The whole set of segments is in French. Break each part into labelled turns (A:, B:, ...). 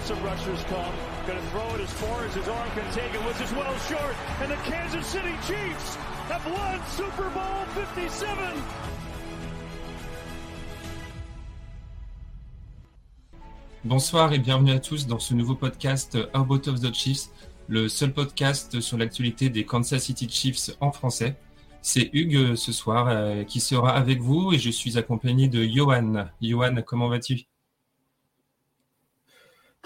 A: Now some rushers come. Going to throw it as far as his arm can take it, which is well short. And the Kansas City Chiefs have won Super Bowl 57.
B: Bonsoir et bienvenue à tous dans ce nouveau podcast About of the Chiefs, le seul podcast sur l'actualité des Kansas City Chiefs en français. C'est Hugues euh, ce soir euh, qui sera avec vous et je suis accompagné de Johan. Johan, comment vas-tu?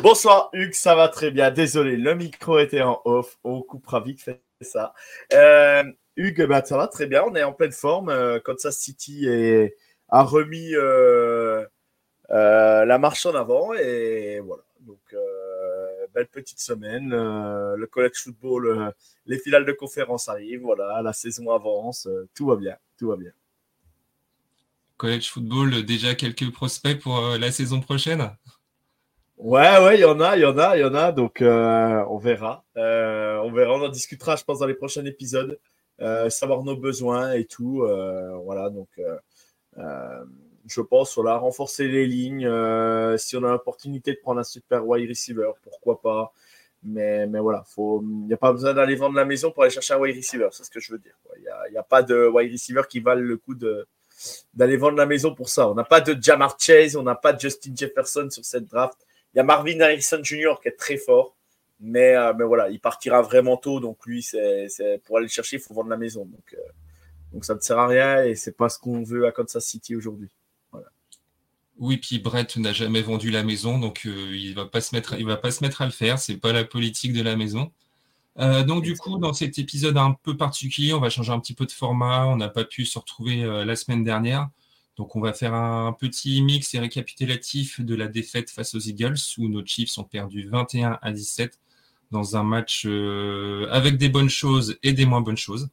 C: Bonsoir Hugues, ça va très bien. Désolé, le micro était en off. On coupera vite fait ça. Euh, Hugues, bah, ça va très bien. On est en pleine forme. Euh, Kansas City a remis euh, la marche en avant et voilà. Donc, belle petite semaine. Le college football, les finales de conférence arrivent. Voilà, la saison avance. tout va bien. Tout va bien.
B: College football, déjà quelques prospects pour la saison prochaine?
C: Ouais, ouais, il y en a, il y en a, il y en a. Donc, euh, on verra. Euh, on verra. On en discutera, je pense, dans les prochains épisodes. Euh, savoir nos besoins et tout. Voilà. Donc, je pense, voilà, renforcer les lignes. si on a l'opportunité de prendre un super wide receiver, pourquoi pas. Mais, mais voilà, il n'y a pas besoin d'aller vendre la maison pour aller chercher un wide receiver. C'est ce que je veux dire. Il n'y a, pas de wide receiver qui valent le coup d'aller vendre la maison pour ça. On n'a pas de Jamar Chase, on n'a pas de Justin Jefferson sur cette draft. Il y a Marvin Harrison Jr. qui est très fort, mais, euh, mais voilà, il partira vraiment tôt. Donc lui, c'est, pour aller le chercher, il faut vendre la maison. Donc, euh, donc ça ne sert à rien et c'est pas ce qu'on veut à Kansas City aujourd'hui.
B: Oui, puis Brett n'a jamais vendu la maison, donc euh, il va va pas se mettre à le faire. C'est pas la politique de la maison. Donc du coup, dans cet épisode un peu particulier, on va changer un petit peu de format. On n'a pas pu se retrouver la semaine dernière, donc on va faire un petit mix et récapitulatif de la défaite face aux Eagles, où nos Chiefs ont perdu 21 à 17 dans un match euh, avec des bonnes choses et des moins bonnes choses.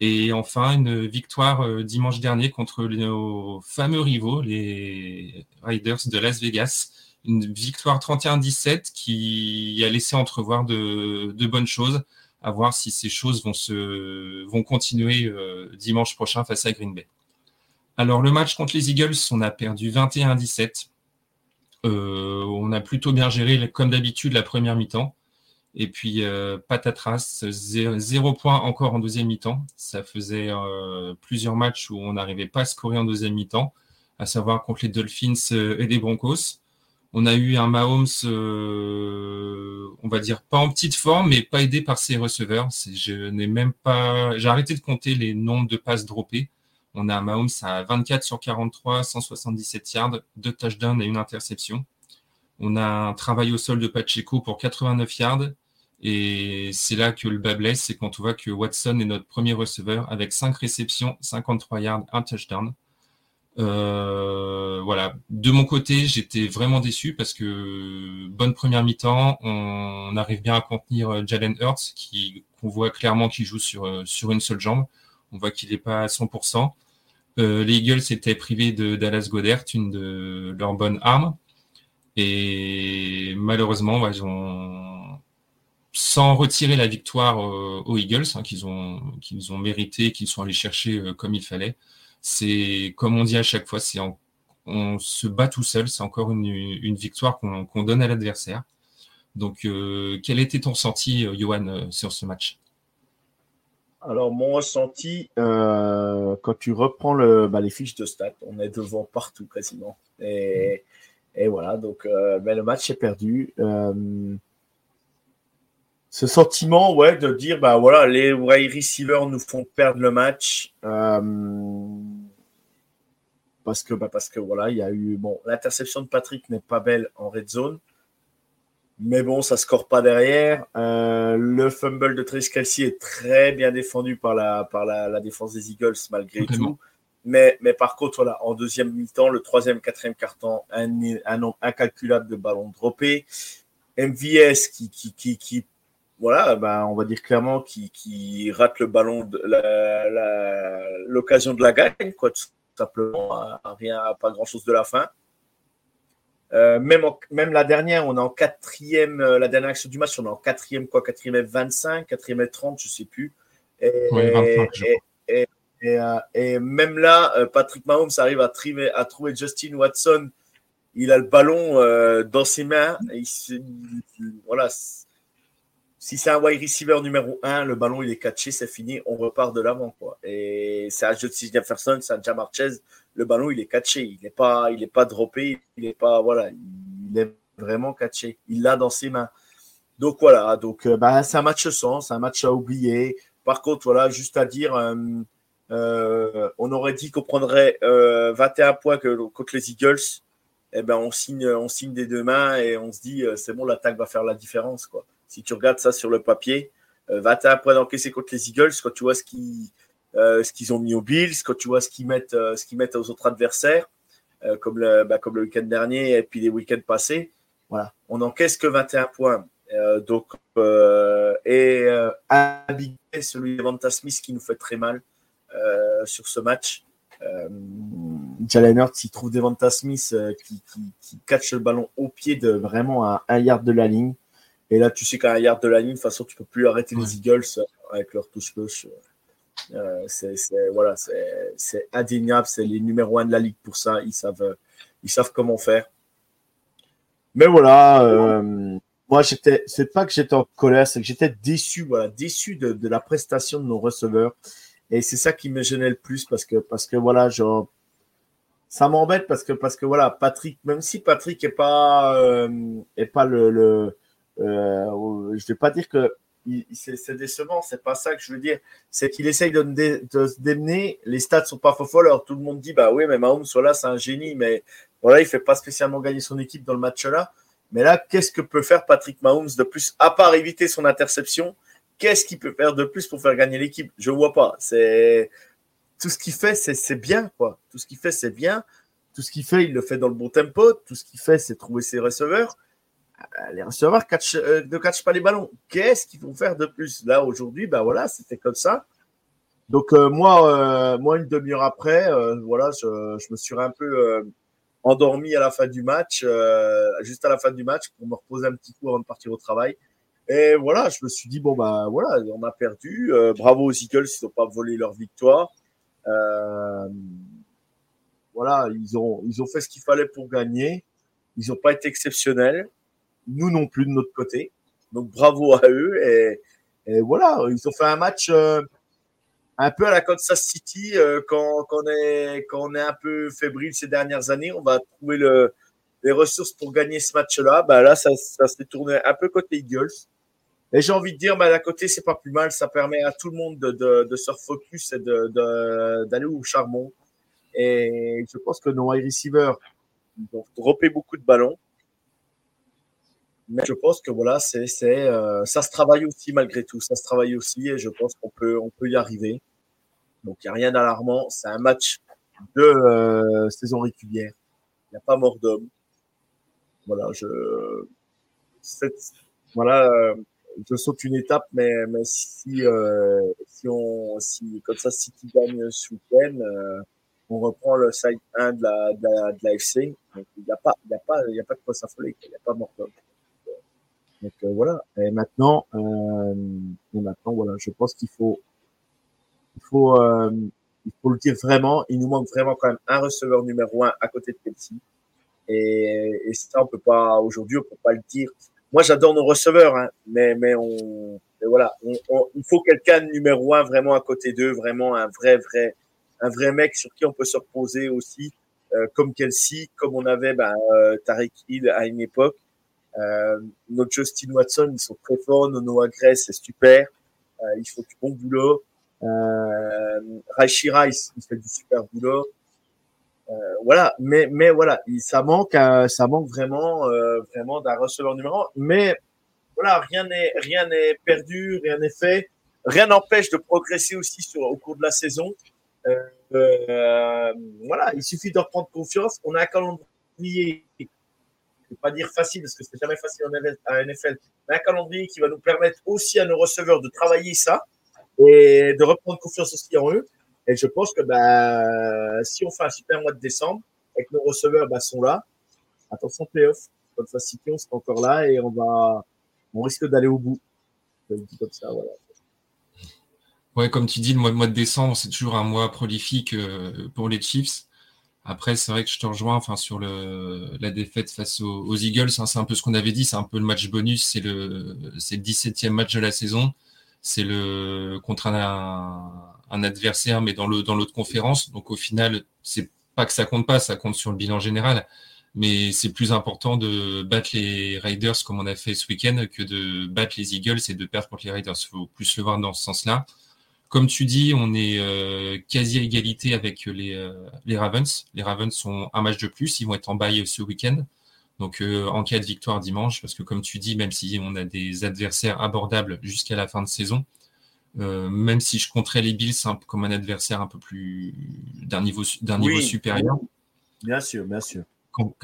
B: Et enfin, une victoire euh, dimanche dernier contre nos fameux rivaux, les Riders de Las Vegas. Une victoire 31-17 qui a laissé entrevoir de, bonnes choses. À voir si ces choses vont, se, vont continuer euh, dimanche prochain face à Green Bay. Alors, le match contre les Eagles, on a perdu 21-17. Euh, on a plutôt bien géré, comme d'habitude, la première mi-temps. Et puis, euh, patatras, zéro, point encore en deuxième mi-temps. Ça faisait euh, plusieurs matchs où on n'arrivait pas à scorer en deuxième mi-temps, à savoir contre les Dolphins et les Broncos. On a eu un Mahomes, on va dire, pas en petite forme, mais pas aidé par ses receveurs. Je n'ai même pas, j'ai arrêté de compter les nombres de passes droppées. On a Mahomes à 24 sur 43, 177 yards, deux touchdowns et une interception. On a un travail au sol de Pacheco pour 89 yards. Et c'est là que le bas blesse, c'est quand on voit que Watson est notre premier receveur avec 5 réceptions, 53 yards, un touchdown. Euh, voilà. De mon côté, j'étais vraiment déçu parce que bonne première mi-temps, on arrive bien à contenir euh, Jalen Hurts, qui qu'on voit clairement qu'il joue sur euh, sur une seule jambe. On voit qu'il n'est pas à 100%. Euh, les Eagles étaient privés de Dallas Goddard, une de leurs bonnes armes. Et malheureusement, ils ont, sans retirer la victoire euh, aux Eagles, hein, qu'ils ont, qu'ils ont mérité, qu'ils sont allés chercher euh, comme il fallait, c'est, comme on dit à chaque fois, c'est en- on se bat tout seul, c'est encore une, une victoire qu'on donne à l'adversaire. Donc, euh, quel était ton ressenti, euh, Johan, sur ce match?
C: Alors, mon ressenti, euh, quand tu reprends le, bah, les fiches de stats, on est devant partout quasiment. Et, et voilà, donc euh, ben, le match est perdu. Euh, ce sentiment, ouais, de dire, bah voilà, les wide receivers nous font perdre le match. Parce que, bah, parce que voilà, il y a eu, bon, l'interception de Patrick n'est pas belle en red zone. Mais bon, ça score pas derrière. Euh, le fumble de Trace Kelsey est très bien défendu par la, par la, défense des Eagles malgré tout. Mais, mais par contre, voilà, en deuxième mi-temps, le troisième, quatrième carton, un, un nombre incalculable de ballons droppés. MVS qui, qui, qui, qui voilà, ben, on va dire clairement qui, rate le ballon, l'occasion de la gagne, quoi, tout simplement, rien, pas grand chose de la fin. Euh, même, même la dernière, on est en quatrième, euh, la dernière action du match, on est en quatrième, quoi, quatrième et 25, quatrième et 30, je sais plus. Et, et, euh, et, même là, Patrick Mahomes arrive à, à trouver Justin Watson. Il a le ballon dans ses mains. il, voilà, si c'est un wide receiver numéro 1, le ballon il est catché, c'est fini, on repart de l'avant. Quoi. Et c'est un jeu de Jefferson, c'est un Jamar Chase, le ballon il est catché, il n'est pas, il pas droppé, il est pas, voilà, il est vraiment catché, il l'a dans ses mains. Donc voilà, donc euh, bah, c'est un match sans, c'est un match à oublier. Par contre, voilà, juste à dire, euh, euh, on aurait dit qu'on prendrait 21 points contre les Eagles. Eh ben, on signe, on signe des deux mains et on se dit, c'est bon, l'attaque va faire la différence, quoi si tu regardes ça sur le papier, euh, va-t'en après contre les Eagles quand tu vois ce qu'ils euh, qu'ils ont mis aux Bills, quand tu vois ce qu'ils mettent, euh, mettent aux autres adversaires, comme le, bah, le week-end dernier et puis les week-ends passés. Voilà, on n'encaisse que 21 points. donc, et Abigail, celui de Smith qui nous fait très mal sur ce match. Jalen Hurts, il trouve Devonta Smith qui, qui, qui catch le ballon au pied de vraiment à un yard de la ligne. Et là, tu sais qu'à un yard de la ligne, de toute façon, tu peux plus arrêter les Eagles euh, avec leur touche gauche. Euh, c'est voilà, c'est indéniable. C'est les numéros un de la ligue pour ça. Ils savent, ils savent comment faire. Mais voilà, euh, moi j'étais, c'est pas que j'étais en colère, c'est que j'étais déçu, voilà, déçu de, de, la prestation de nos receveurs. Et c'est ça qui me gênait le plus parce que, parce que voilà, genre, ça m'embête parce que, parce que voilà, Patrick, même si Patrick est pas, est pas le, le euh, je vais pas dire que c'est décevant, c'est pas ça que je veux dire. C'est qu'il essaye de, de, se démener. Les stats sont pas faux Alors tout le monde dit bah oui, mais Mahomes, voilà, c'est un génie, mais voilà, il fait pas spécialement gagner son équipe dans le match là. Mais là, qu'est-ce que peut faire Patrick Mahomes de plus, à part éviter son interception? Qu'est-ce qu'il peut faire de plus pour faire gagner l'équipe? Je vois pas. C'est tout ce qu'il fait, c'est bien quoi. Tout ce qu'il fait, c'est bien. Tout ce qu'il fait, il le fait dans le bon tempo. Tout ce qu'il fait, c'est trouver ses receveurs. Euh, les receveurs catch, euh, ne catchent pas les ballons. Qu'est-ce qu'ils vont faire de plus? Là, aujourd'hui, ben voilà, c'était comme ça. Donc, euh, moi, moi, une demi-heure après, voilà, je, me suis un peu endormi à la fin du match, juste à la fin du match, pour me reposer un petit coup avant de partir au travail. Et voilà, je me suis dit, bon, bah voilà, on a perdu. bravo aux Eagles, ils n'ont pas volé leur victoire. voilà, ils ont, ils ont fait ce qu'il fallait pour gagner. Ils n'ont pas été exceptionnels nous non plus de notre côté. Donc bravo à eux. Et, voilà, ils ont fait un match euh, un peu à la Kansas City euh, quand, on est, quand on est un peu fébrile ces dernières années. On va trouver le, les ressources pour gagner ce match-là. Bah là, ça, ça s'est tourné un peu côté Eagles. Et j'ai envie de dire, bah, d'un côté, c'est pas plus mal. Ça permet à tout le monde de, de, de se refocus et d'aller de, d'aller au charbon. Et je pense que nos wide receivers ont droppé beaucoup de ballons. Mais je pense que voilà, c'est, c'est, euh, ça se travaille aussi malgré tout. Ça se travaille aussi et je pense qu'on peut, on peut y arriver. Donc il n'y a rien d'alarmant. C'est un match de euh, saison régulière. Il n'y a pas mort d'homme. Voilà, je, voilà, euh, je saute une étape, mais, mais si, si on, si comme ça, si tu gagnes ce week-end, on reprend le side 1 de la, de la, de la FC. Il n'y a pas, il y a pas, il y a pas de quoi s'affoler. Il n'y a pas mort d'homme. Donc euh, voilà. Et maintenant, euh, et maintenant voilà, je pense qu'il faut, il faut, euh, il faut le dire vraiment. Il nous manque vraiment quand même un receveur numéro un à côté de Kelsey. Et, ça, on peut pas aujourd'hui, on peut pas le dire. Moi, j'adore nos receveurs, hein, mais on, voilà, il faut quelqu'un de numéro un vraiment à côté d'eux, vraiment un vrai vrai un vrai mec sur qui on peut se reposer aussi, comme Kelsey, comme on avait ben, euh, Tariq Hill à une époque. Euh, notre Justin Watson, ils sont très forts. Nono Gress, c'est super. Euh, ils font du bon boulot. Euh, Raishi Rice, il fait du super boulot. Euh, voilà, mais mais voilà, ça manque, euh, ça manque vraiment, euh, vraiment d'un receveur numéro. Mais voilà, rien n'est rien n'est perdu, rien n'est fait. Rien n'empêche de progresser aussi sur au cours de la saison. Euh, voilà, il suffit de reprendre confiance. On a un calendrier, je ne vais pas dire facile parce que c'est jamais facile en NFL, mais un calendrier qui va nous permettre aussi à nos receveurs de travailler ça et de reprendre confiance aussi en eux. Et je pense que bah, si on fait un super mois de décembre et que nos receveurs bah, sont là, attention playoff, comme ça City, on sera encore là et on va, on risque d'aller au bout. Comme.
B: Ouais, comme tu dis, le mois, mois de décembre, c'est toujours un mois prolifique euh, pour les Chiefs. Après, c'est vrai que je te rejoins enfin, sur le, la défaite face aux, aux Eagles. Hein, c'est un peu ce qu'on avait dit, c'est un peu le match bonus. C'est le, c'est le 17e match de la saison. C'est le contre un, un adversaire, mais dans le dans l'autre conférence. Donc au final, c'est pas que ça compte pas, ça compte sur le bilan général. Mais c'est plus important de battre les Raiders comme on a fait ce week-end que de battre les Eagles et de perdre contre les Raiders. Il faut plus le voir dans ce sens-là. Comme tu dis, on est euh, quasi à égalité avec les, euh, les Ravens. Les Ravens sont un match de plus, ils vont être en bail ce week-end. Donc euh, en cas de victoire dimanche, parce que comme tu dis, même si on a des adversaires abordables jusqu'à la fin de saison, même si je compterais les Bills comme un adversaire un peu plus d'un niveau, d'un niveau supérieur.
C: Bien sûr, bien sûr.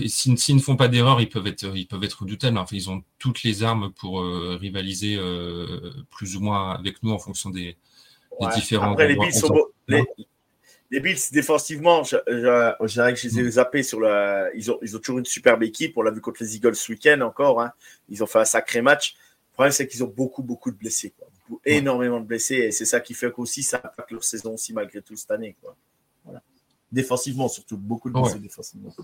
B: S'ils si, ne font pas d'erreur, ils peuvent être, ils peuvent être redoutables. Enfin, ils ont toutes les armes pour euh, rivaliser euh, plus ou moins avec nous en fonction des,
C: Ouais.
B: différents.
C: Après, les. Bills,
B: On
C: sont beaux- les, les Bills défensivement, je, je, je dirais que je les ai zappés sur le. Ils ont, ils ont toujours une superbe équipe. On l'a vu contre les Eagles ce week-end encore. hein. Ils ont fait un sacré match. Le problème, c'est qu'ils ont beaucoup, beaucoup de blessés. Quoi. Beaucoup-
B: Ouais.
C: Énormément de blessés. Et c'est ça qui fait qu'aussi ça impacte leur saison aussi, malgré tout, cette année. Quoi. Voilà. Défensivement, surtout. Beaucoup de blessés
B: Ouais.
C: défensivement.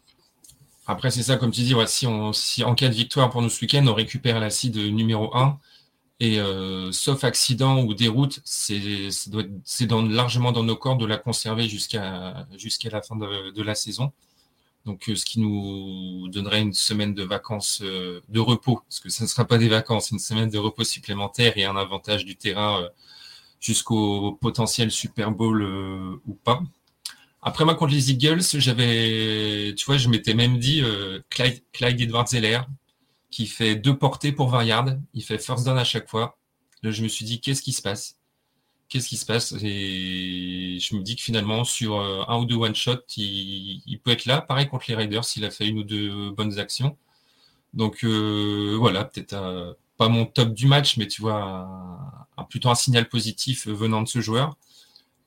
B: Après, c'est ça, comme tu dis, ouais, si, on, si en cas de victoire pour nous ce week-end, on récupère la seed numéro 1. Et euh, sauf accident ou déroute, c'est dans, largement dans nos corps de la conserver jusqu'à jusqu'à la fin de, la saison. Donc, euh, ce qui nous donnerait une semaine de vacances euh, de repos, parce que ce ne sera pas des vacances, une semaine de repos supplémentaire et un avantage du terrain euh, jusqu'au potentiel Super Bowl euh, ou pas. Après, moi, contre les Eagles, j'avais, tu vois, je m'étais même dit euh, Clyde, Clyde Edwards-Helaire, qui fait deux portées pour 20 yards, il fait first down à chaque fois. Là, je me suis dit, qu'est-ce qui se passe? Qu'est-ce qui se passe? Et je me dis que finalement, sur euh, un ou deux one-shot, il, peut être là. Pareil contre les Raiders, il a fait une ou deux bonnes actions. Donc euh, voilà, peut-être pas mon top du match, mais tu vois, plutôt un signal positif venant de ce joueur.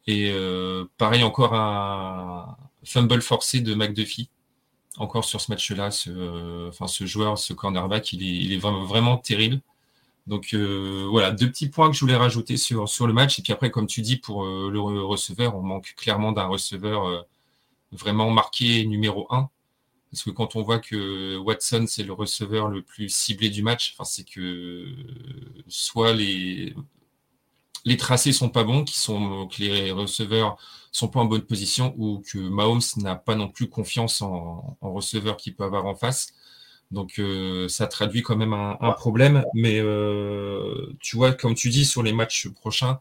B: Et euh, pareil, encore un fumble forcé de McDuffie. Encore sur ce match-là, ce, euh, ce joueur, ce cornerback, il est, vraiment, terrible. Donc euh, voilà, deux petits points que je voulais rajouter sur, le match. Et puis après, comme tu dis, pour euh, le re- receveur, on manque clairement d'un receveur vraiment marqué numéro un. Parce que quand on voit que Watson, c'est le receveur le plus ciblé du match, c'est que soit les, les tracés sont pas bons, qui sont, que les receveurs sont pas en bonne position, ou que Mahomes n'a pas non plus confiance en, en receveur qu'il peut avoir en face. Donc euh, ça traduit quand même un, un problème. Mais euh, tu vois, comme tu dis, sur les matchs prochains,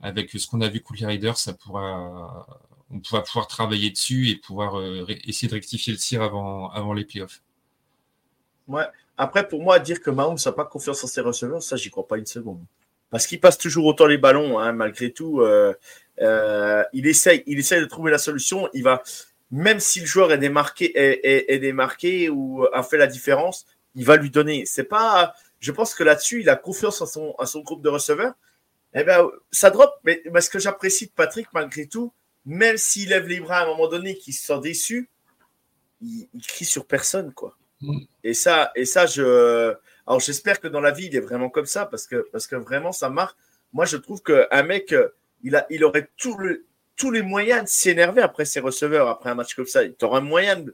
B: avec ce qu'on a vu contre les Raiders, ça pourra, on va pouvoir travailler dessus et pouvoir euh, essayer de rectifier le tir avant, avant les playoffs.
C: Ouais. Après, pour moi, dire que Mahomes n'a pas confiance en ses receveurs, ça, j'y crois pas une seconde. Parce qu'il passe toujours autant les ballons, hein, malgré tout. euh, euh, il, essaye, il essaye de trouver la solution. Il va, même si le joueur est démarqué, est, est- est démarqué ou a fait la différence, il va lui donner. C'est pas. Je pense que là-dessus, il a confiance en son, à son groupe de receveurs. Eh ben, ça drop. Mais, mais ce que j'apprécie de Patrick, malgré tout, même s'il lève les bras à un moment donné, qu'il se sent déçu, il, il crie sur personne, quoi.
B: Mm.
C: Et ça, et ça, je. Alors, j'espère que dans la vie, il est vraiment comme ça, parce que, vraiment, ça marque. Moi, je trouve qu'un mec, euh, il, a, aurait tous les moyens de s'énerver après ses receveurs, après un match comme ça. Tu un moyen.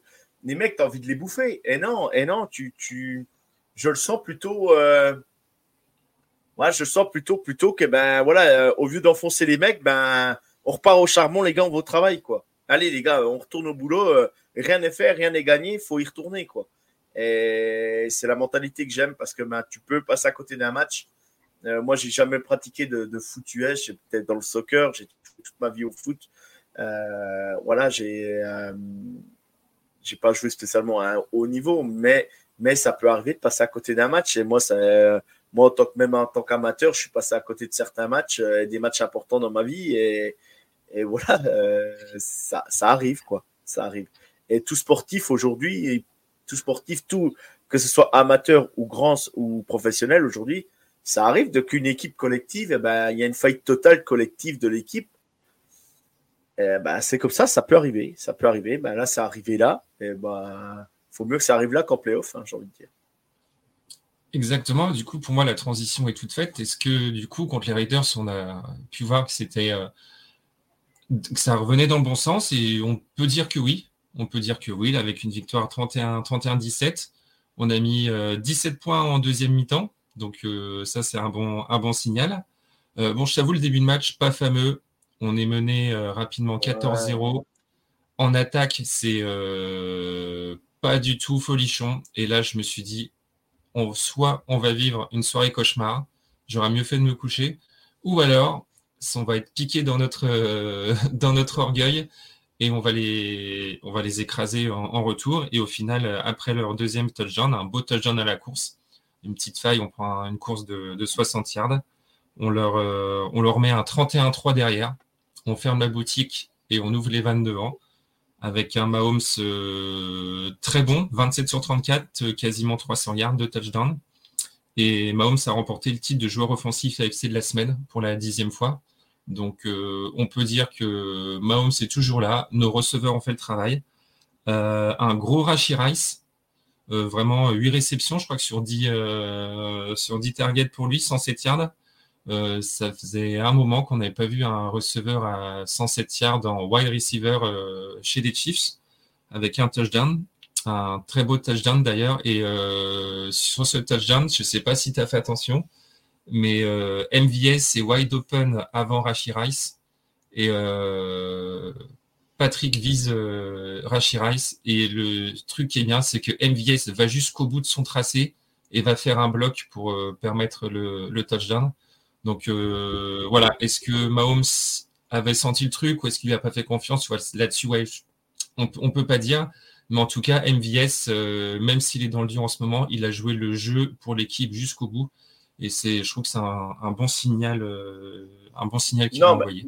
C: Les mecs, tu envie de les bouffer. Et non, et non, tu. tu je le sens plutôt. Euh... Ouais, je sens plutôt, plutôt que, ben voilà, euh, au lieu d'enfoncer les mecs, ben on repart au charbon, les gars, on va au travail, quoi. Allez, les gars, on retourne au boulot. euh, rien n'est fait, rien n'est gagné, il faut y retourner, quoi. Et c'est la mentalité que j'aime parce que ben, tu peux passer à côté d'un match. Euh, moi, j'ai jamais pratiqué de, de foot US. J'ai peut-être dans le soccer. J'ai toute ma vie au foot. Euh, voilà, j'ai euh, j'ai pas joué spécialement à un haut niveau, mais mais ça peut arriver de passer à côté d'un match. Et moi, ça, moi, en tant que, même en tant qu'amateur, je suis passé à côté de certains matchs, euh, des matchs importants dans ma vie. Et, et voilà, euh, ça, ça arrive, quoi. Ça arrive. Et tout sportif aujourd'hui, tout sportif, tout, que ce soit amateur ou grand ou professionnel aujourd'hui, ça arrive de qu'une équipe collective, eh ben, il y a une faillite totale collective de l'équipe. Eh ben, c'est comme ça, ça peut arriver. Ça peut arriver. Ben, là, ça arrivé là. Et ben, faut mieux que ça arrive là qu'en playoff, hein, j'ai envie de dire.
B: Exactement. Du coup, pour moi, la transition est toute faite. Est-ce que, du coup, contre les Raiders, on a pu voir que c'était euh, que ça revenait dans le bon sens et on peut dire que oui? On peut dire que oui, avec une victoire 31-17. On a mis 17 euh, points en deuxième mi-temps. Donc, euh, ça, c'est un bon, un bon signal. bon, je t'avoue, le début de match, pas fameux. On est mené rapidement 14-0. En attaque, c'est pas du tout folichon. Et là, je me suis dit, on, soit on va vivre une soirée cauchemar, j'aurais mieux fait de me coucher, ou alors on va être piqué dans notre, euh, dans notre orgueil et on va les, on va les écraser en, retour. Et au final, après leur deuxième touchdown, un beau touchdown à la course, une petite faille, on prend une course de, de 60 yards, on leur, euh, on leur met un 31-3 derrière, on ferme la boutique et on ouvre les vannes devant avec un Mahomes euh, très bon, 27 sur 34, euh, quasiment 300 yards de touchdown. Et Mahomes a remporté le titre de joueur offensif AFC de la semaine pour la dixième fois. Donc euh, on peut dire que Mahomes est toujours là, nos receveurs ont fait le travail. un gros Rashi Rice, vraiment 8 réceptions, je crois que sur 10, sur 10 targets pour lui, 107 yards. Euh, ça faisait un moment qu'on n'avait pas vu un receveur à 107 yards en wide receiver euh, chez les Chiefs avec un touchdown, un très beau touchdown d'ailleurs. Et euh, sur ce touchdown, je ne sais pas si tu as fait attention, mais MVS est wide open avant Rashi Rice et Patrick vise Rashi Rice. Et le truc qui est bien, c'est que MVS va jusqu'au bout de son tracé et va faire un bloc pour permettre le touchdown. Donc euh, voilà, est-ce que Mahomes avait senti le truc ou est-ce qu'il lui a pas fait confiance? Là-dessus, ouais, on ne peut pas dire. Mais en tout cas, MVS, euh, même s'il est dans le dur en ce moment, il a joué le jeu pour l'équipe jusqu'au bout. Et c'est, je trouve que c'est un, bon signal, euh, un bon signal qu'il a envoyé.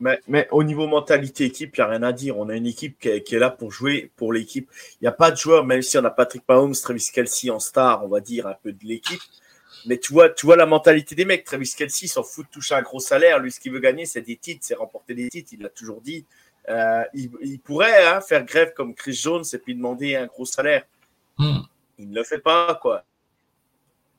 C: Mais, mais, au niveau mentalité équipe, il n'y a rien à dire. On a une équipe qui est, qui est là pour jouer pour l'équipe. Il n'y a pas de joueur, même si on a Patrick Mahomes, Travis Kelsey en star, on va dire un peu de l'équipe. Mais tu vois, tu vois la mentalité des mecs. Travis Kelsey s'en fout de toucher un gros salaire. Lui, ce qu'il veut gagner, c'est des titres, c'est remporter des titres. Il l'a toujours dit. Euh, il, pourrait hein, faire grève comme Chris Jones et puis demander un gros salaire. Hmm. Il ne le fait pas, quoi.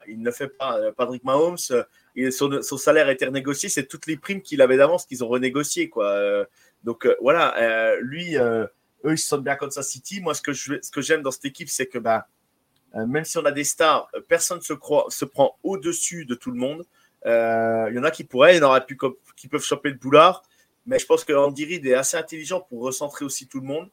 C: Il ne fait pas. Euh, Patrick Mahomes, euh, son, salaire a été renégocié. C'est toutes les primes qu'il avait d'avance qu'ils ont renégociées, quoi. donc voilà, lui, eux, ils se sentent bien ça City. Moi, ce que je, ce j'aime dans cette équipe, c'est que bah, euh, même si on a des stars, euh, personne se, croit, se prend au-dessus de tout le monde. Euh, il y en a qui pourraient, il y en aura plus qui peuvent choper le boulard. Mais je pense que Andy Reid est assez intelligent pour recentrer aussi tout le monde.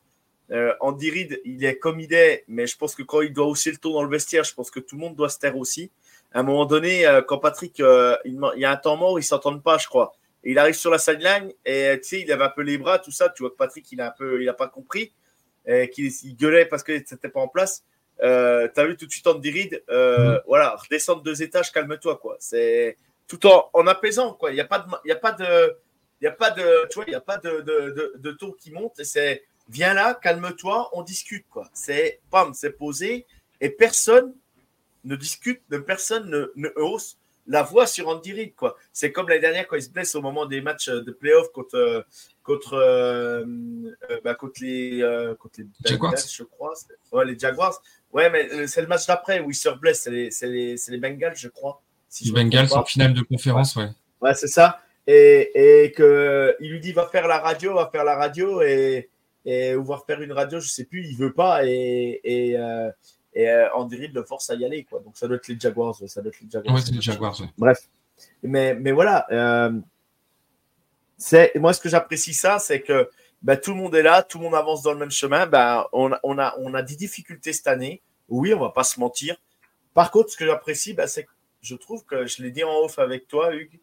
C: Andy Reid, il est comme il est, mais je pense que quand il doit hausser le ton dans le vestiaire, je pense que tout le monde doit se taire aussi. À un moment donné, quand Patrick, il, y a un temps mort, ils s'entendent pas, je crois. Et il arrive sur la sideline et tu sais, il avait un peu les bras, tout ça. Tu vois que Patrick, il a un peu, il a pas compris, qu'il il gueulait parce que c'était pas en place. Euh, tu as vu tout de suite Andy Reid, euh, mm. voilà, redescendre deux étages, calme-toi, quoi. C'est tout en, en apaisant, quoi. Il n'y a pas de, il y a pas de, il y a pas de, tu vois, il n'y a pas de, de, de, taux qui monte c'est, viens là, calme-toi, on discute, quoi. C'est, pam, c'est posé et personne ne discute, personne ne, ne hausse la voix sur Andy Reid, quoi. C'est comme l'année dernière quand il se blesse au moment des matchs de playoff contre, contre, euh, bah, contre les, contre les
B: Jaguars,
C: je crois. Ouais, les Jaguars. Ouais, mais euh, c'est le match d'après où il se reblesse. C'est les, les, les, Bengals, je crois.
B: Si les Bengals en finale de conférence, ouais.
C: Ouais, c'est ça. Et, et que il lui dit va faire la radio, va faire la radio et, et ou va faire une radio, je sais plus, il veut pas et, et, euh, et euh, Andy Reid le force à y aller quoi. Donc ça doit être les Jaguars, ça doit être les Jaguars.
B: Ouais, c'est les Jaguars. Ouais.
C: Bref, mais mais voilà, euh, c'est moi ce que j'apprécie ça, c'est que ben, tout le monde est là, tout le monde avance dans le même chemin. Ben, on, on, a, on a des difficultés cette année. Oui, on va pas se mentir. Par contre, ce que j'apprécie, bah, c'est que je trouve que je l'ai dit en off avec toi, Hugues.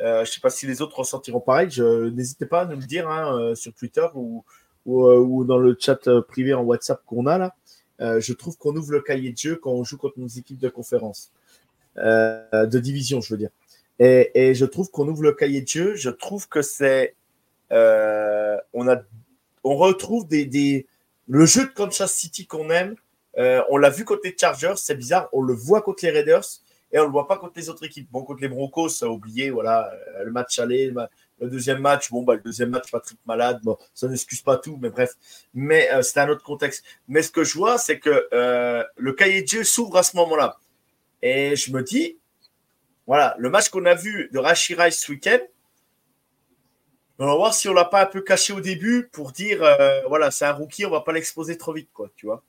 C: Euh, je ne sais pas si les autres ressentiront pareil. N'hésitez pas à nous le dire hein, euh, sur Twitter ou, ou, dans le chat privé en WhatsApp qu'on a là. Je trouve qu'on ouvre le cahier de jeu quand on joue contre nos équipes de conférence, de division, je veux dire. Et, je trouve qu'on ouvre le cahier de jeu. Je trouve que c'est. on, a, on retrouve des, le jeu de Kansas City qu'on aime. on l'a vu côté Chargers, c'est bizarre. On le voit contre les Raiders et on ne le voit pas contre les autres équipes. Bon, contre les Broncos, ça a oublié, voilà, euh, le match aller, le deuxième match, bon, bah, le deuxième match, Patrick malade, bon, ça n'excuse pas tout, mais bref. Mais euh, c'est un autre contexte. Mais ce que je vois, c'est que euh, le cahier de jeu s'ouvre à ce moment-là. Et je me dis, voilà, le match qu'on a vu de Rashi Rice ce week-end, on va voir si on l'a pas un peu caché au début pour dire, voilà, c'est un rookie, on va pas l'exposer trop vite, quoi, tu vois.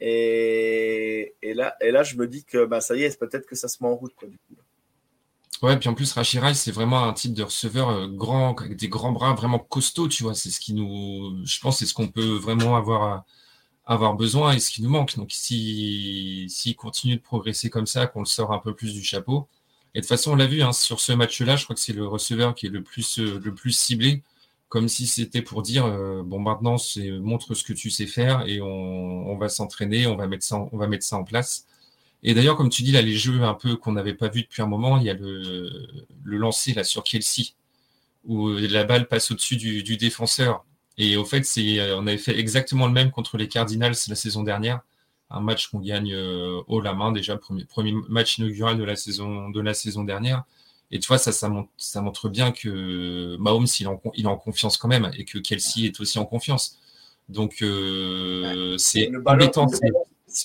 C: Et, là, et là, je me dis que bah, ça y est, peut-être que ça se met en route. Quoi, du coup.
B: Ouais, puis en plus, Rachirai, c'est vraiment un type de receveur euh, grand, avec des grands bras vraiment costauds, tu vois. C'est ce qui nous. Je pense c'est ce qu'on peut vraiment avoir, avoir besoin et ce qui nous manque. Donc, s'il si, continue de progresser comme ça, qu'on le sort un peu plus du chapeau. Et de toute façon, on l'a vu hein, sur ce match-là, je crois que c'est le receveur qui est le plus, euh, le plus ciblé comme si c'était pour dire euh, bon maintenant montre ce que tu sais faire et on, va s'entraîner, on va mettre ça, on va mettre ça en place. Et d'ailleurs, comme tu dis là, les jeux un peu qu'on n'avait pas vu depuis un moment, il y a le, le lancer là sur Kelsey où la balle passe au-dessus du, défenseur. Et au fait, c'est on avait fait exactement le même contre les Cardinals la saison dernière, un match qu'on gagne euh, haut la main déjà, premier, premier match inaugural de la saison de la saison dernière. Et tu vois, ça, ça, montre, ça montre bien que Mahomes, il est, en, il est en confiance quand même et que Kelsey est aussi en confiance. Donc, euh, c'est embêtant.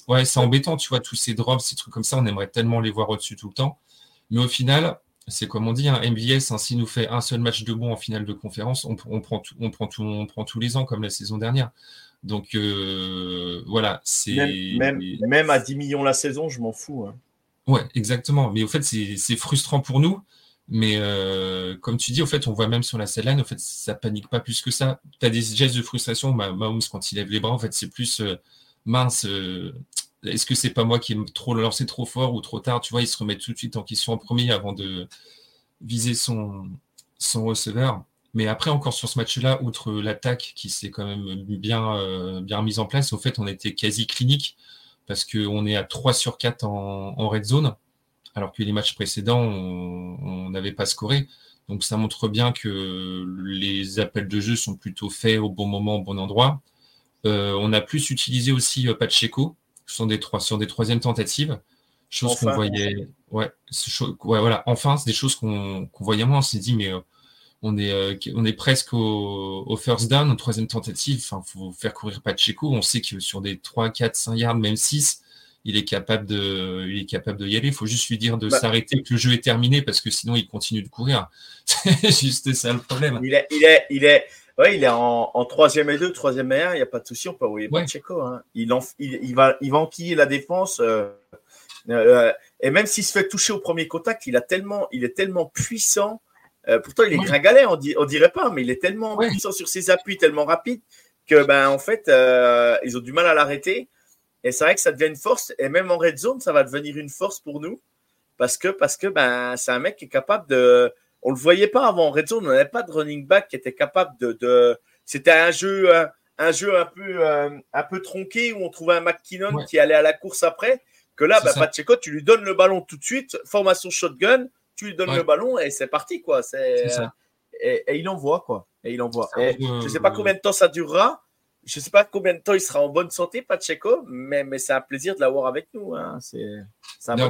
B: Ouais, c'est embêtant, tu vois, tous ces drops, ces trucs comme ça, on aimerait tellement les voir au-dessus tout le temps. Mais au final, c'est comme on dit, un hein, MVS, hein, s'il nous fait un seul match de bon en finale de conférence, on, on, prend, tout, on, prend, tout, on prend tous les ans, comme la saison dernière. Donc, euh, voilà, c'est.
C: Même, même, même, à 10 millions la saison, je m'en fous. Hein.
B: Ouais, exactement. Mais au fait, c'est frustrant pour nous. Mais euh, comme tu dis, au fait, on voit même sur la sideline, au fait, ça panique pas plus que ça. Tu as des gestes de frustration. Mahomes, quand il lève les bras, en fait, c'est plus euh, mince. Euh, est-ce que c'est pas moi qui ai trop lancé trop fort ou trop tard? Tu vois, il se remet tout de suite en question en premier avant de viser son, receveur. Mais après, encore sur ce match-là, outre l'attaque qui s'est quand même bien, bien mise en place, au fait, on était quasi clinique parce qu'on est à 3 sur 4 en, red zone, alors que les matchs précédents, on n'avait pas scoré. Donc ça montre bien que les appels de jeu sont plutôt faits au bon moment, au bon endroit. Euh, on a plus utilisé aussi euh, Pacheco sur des, trois, sur des troisièmes tentatives, chose qu'on voyait. Ouais, ouais, voilà, enfin, c'est des choses qu'on voyait moins. On s'est dit, mais euh, on est, euh, on est presque au, first down, en troisième tentative. Enfin, faut faire courir Pacheco. On sait que sur des 3, 4, 5 yards, même 6, il est capable de, il est capable de y aller. Il faut juste lui dire de bah. s'arrêter, que le jeu est terminé, parce que sinon il continue de courir. C'est juste ça le problème.
C: Il est, il est, il est, ouais, il est en, troisième et deux, troisième et un. Il n'y a pas de souci, on peut envoyer Pacheco. Hein. Il, il, va, il va enquiller la défense. Euh, euh, et même s'il se fait toucher au premier contact, il a tellement, il est tellement puissant euh, pourtant, il est gringalet, on, on, dirait pas, mais il est tellement puissant sur ses appuis, tellement rapide que, ben, en fait, ils ont du mal à l'arrêter. Et c'est vrai que ça devient une force. Et même en red zone, ça va devenir une force pour nous. Parce que, parce que ben, c'est un mec qui est capable de. On le voyait pas avant en red zone, on n'avait pas de running back qui était capable de. de... C'était un jeu, un, jeu un peu, euh, un peu tronqué où on trouvait un McKinnon qui allait à la course après. Que là, ben, Pacheco, tu lui donnes le ballon tout de suite, formation shotgun tu lui donnes le ballon et c'est parti, quoi. C'est, et, et, il envoie, quoi. Et il envoie. je ne sais pas combien de temps ça durera. Je ne sais pas combien de temps il sera en bonne santé, Pacheco, mais, mais c'est un plaisir de l'avoir avec nous. Hein. C'est, un
B: cas,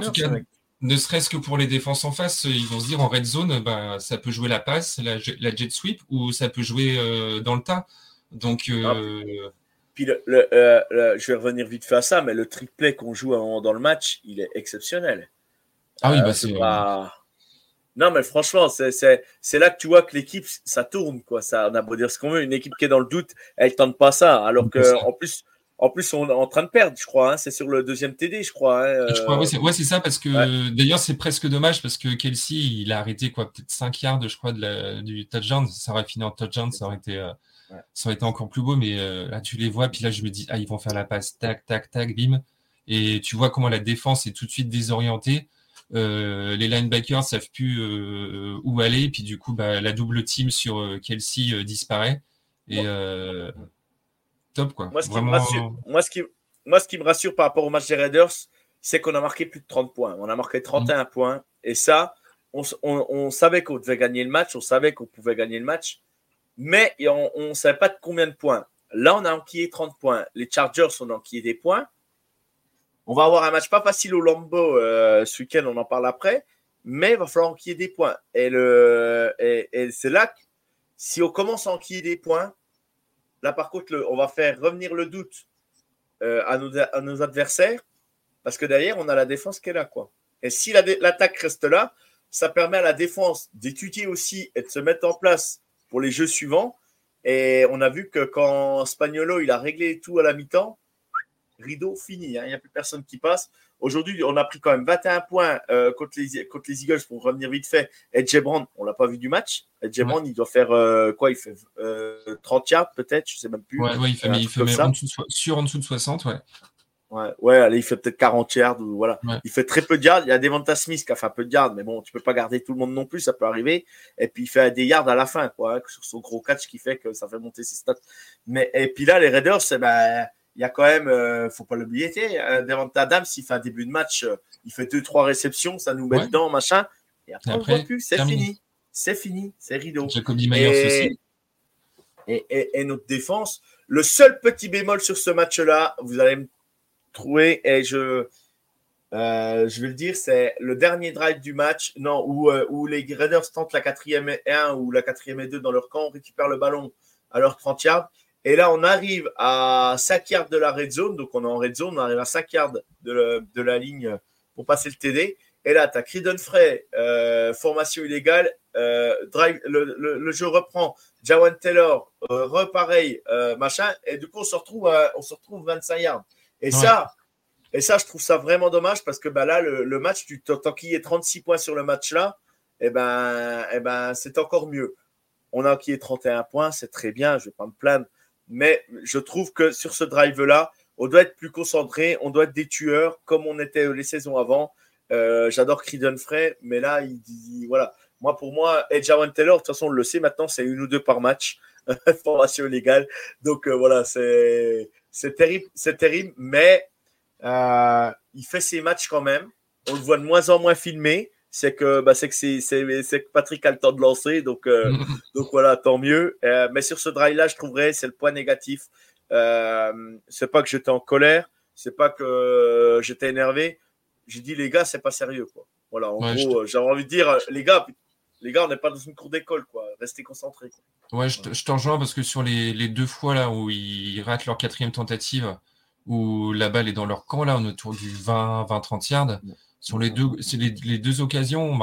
B: ne serait-ce que pour les défenses en face, ils vont se dire en red zone, bah, ça peut jouer la passe, la, la jet sweep, ou ça peut jouer euh, dans le tas. Donc. Euh,
C: ah, puis le, euh, le, je vais revenir vite fait à ça, mais le triplet qu'on joue dans le match, il est exceptionnel.
B: Ah oui, bah c'est.
C: Pas... Non, mais franchement, c'est là que tu vois que l'équipe, ça tourne. Quoi. Ça, on a beau dire ce qu'on veut. Une équipe qui est dans le doute, elle tente pas ça. Alors qu'en plus, en plus, on est en train de perdre, je crois. Hein. C'est sur le deuxième TD, je crois. Hein,
B: je crois ouais, c'est ça. Parce que d'ailleurs, c'est presque dommage parce que Kelsey, il a arrêté quoi, peut-être 5 yards, je crois, de la, du touchdown. Ça aurait fini en touchdown, ça aurait été. Euh, ça aurait été encore plus beau, mais euh, là tu les vois, puis là je me dis, ah, ils vont faire la passe, tac, tac, tac, bim. Et tu vois comment la défense est tout de suite désorientée. Euh, les linebackers savent plus euh, où aller. Puis du coup, bah, la double team sur euh, Kelsey disparaît. Et top, quoi.
C: Moi ce, qui moi, ce qui, me rassure par rapport au match des Raiders, c'est qu'on a marqué plus de 30 points. On a marqué 31 mm. points. Et ça, on, savait qu'on devait gagner le match. On savait qu'on pouvait gagner le match. Mais on ne savait pas de combien de points. Là, on a enquillé 30 points. Les Chargers ont enquillé des points. On va avoir un match pas facile au Lambeau euh, ce week-end, on en parle après, mais il va falloir enquiller des points. Et, le, et, c'est là que si on commence à enquiller des points, là par contre, on va faire revenir le doute euh, à, nos, adversaires, parce que derrière, on a la défense qui est là. Quoi. Et si l'attaque reste là, ça permet à la défense d'étudier aussi et de se mettre en place pour les jeux suivants. Et on a vu que quand Spagnolo il a réglé tout à la mi-temps, rideau fini. Hein. Il n'y a plus personne qui passe. Aujourd'hui, on a pris quand même 21 points euh, contre, les, contre les Eagles pour revenir vite fait. Et Jebron, on l'a pas vu du match. Et Jebron, il doit faire euh, quoi Il fait 30 euh, yards peut-être, je sais même plus.
B: Ouais, il fait, il fait en dessous sur en dessous de 60, ouais.
C: Ouais, ouais allez, il fait peut-être 40 yards ou voilà. Il fait très peu de yards. Il y a Devonta Smith qui a fait un peu de yards, mais bon, tu peux pas garder tout le monde non plus, ça peut arriver. Et puis il fait des yards à la fin, quoi, sur son gros catch qui fait que ça fait monter ses stats. Mais et puis là, les Raiders, c'est ben il y a quand même, euh, faut pas l'oublier, euh, Devant Adams, s'il fait un début de match, euh, il fait deux, trois réceptions, ça nous met dedans, machin. Et après, on ne voit plus, c'est fini. C'est fini, c'est rideau.
B: Jacoby Myers aussi.
C: Et, et, notre défense, le seul petit bémol sur ce match-là, vous allez me trouver, et je, je vais le dire, c'est le dernier drive du match, non, où, où les Raiders tentent la quatrième et 1 ou la quatrième et 2 dans leur camp, on récupère le ballon à leur 30 yards. Et là, on arrive à 5 yards de la red zone. Donc, on est en red zone. On arrive à 5 yards de, la ligne pour passer le TD. Et là, tu as Creedon Frey, euh, formation illégale. Euh, drive, le, jeu reprend. Jawan Taylor, euh, repareil, machin. Et du coup, on se retrouve, on se retrouve 25 yards. Et ça, et ça, je trouve ça vraiment dommage parce que bah, là, le, match, tu tant qu'il y ait 36 points sur le match là, et eh ben, et eh ben, c'est encore mieux. On a qui est 31 points, c'est très bien, je ne vais pas me plaindre mais je trouve que sur ce drive-là, on doit être plus concentré, on doit être des tueurs comme on était les saisons avant. Euh, j'adore Creedon Frey, mais là, il dit voilà. Moi, pour moi, Edjawan Taylor, de toute façon, on le sait maintenant, c'est une ou deux par match, formation légale. Donc euh, voilà, c'est terrible, c'est terrible, mais euh, il fait ses matchs quand même. On le voit de moins en moins filmé c'est que bah, c'est que c'est Patrick a le temps de lancer, donc euh, donc voilà, tant mieux. Euh, mais sur ce drive-là, je trouverais c'est le point négatif. Euh, c'est pas que j'étais en colère, c'est pas que j'étais énervé. J'ai dit les gars, c'est pas sérieux quoi. Voilà, en gros, j'avais envie de dire les gars, les gars, on n'est pas dans une cour d'école quoi. Restez concentrés.
B: Ouais, je, te rejoins parce que sur les, les, deux fois là où ils ratent leur quatrième tentative, où la balle est dans leur camp là, on est autour du 20-30 yards. Sur les deux, les, deux occasions,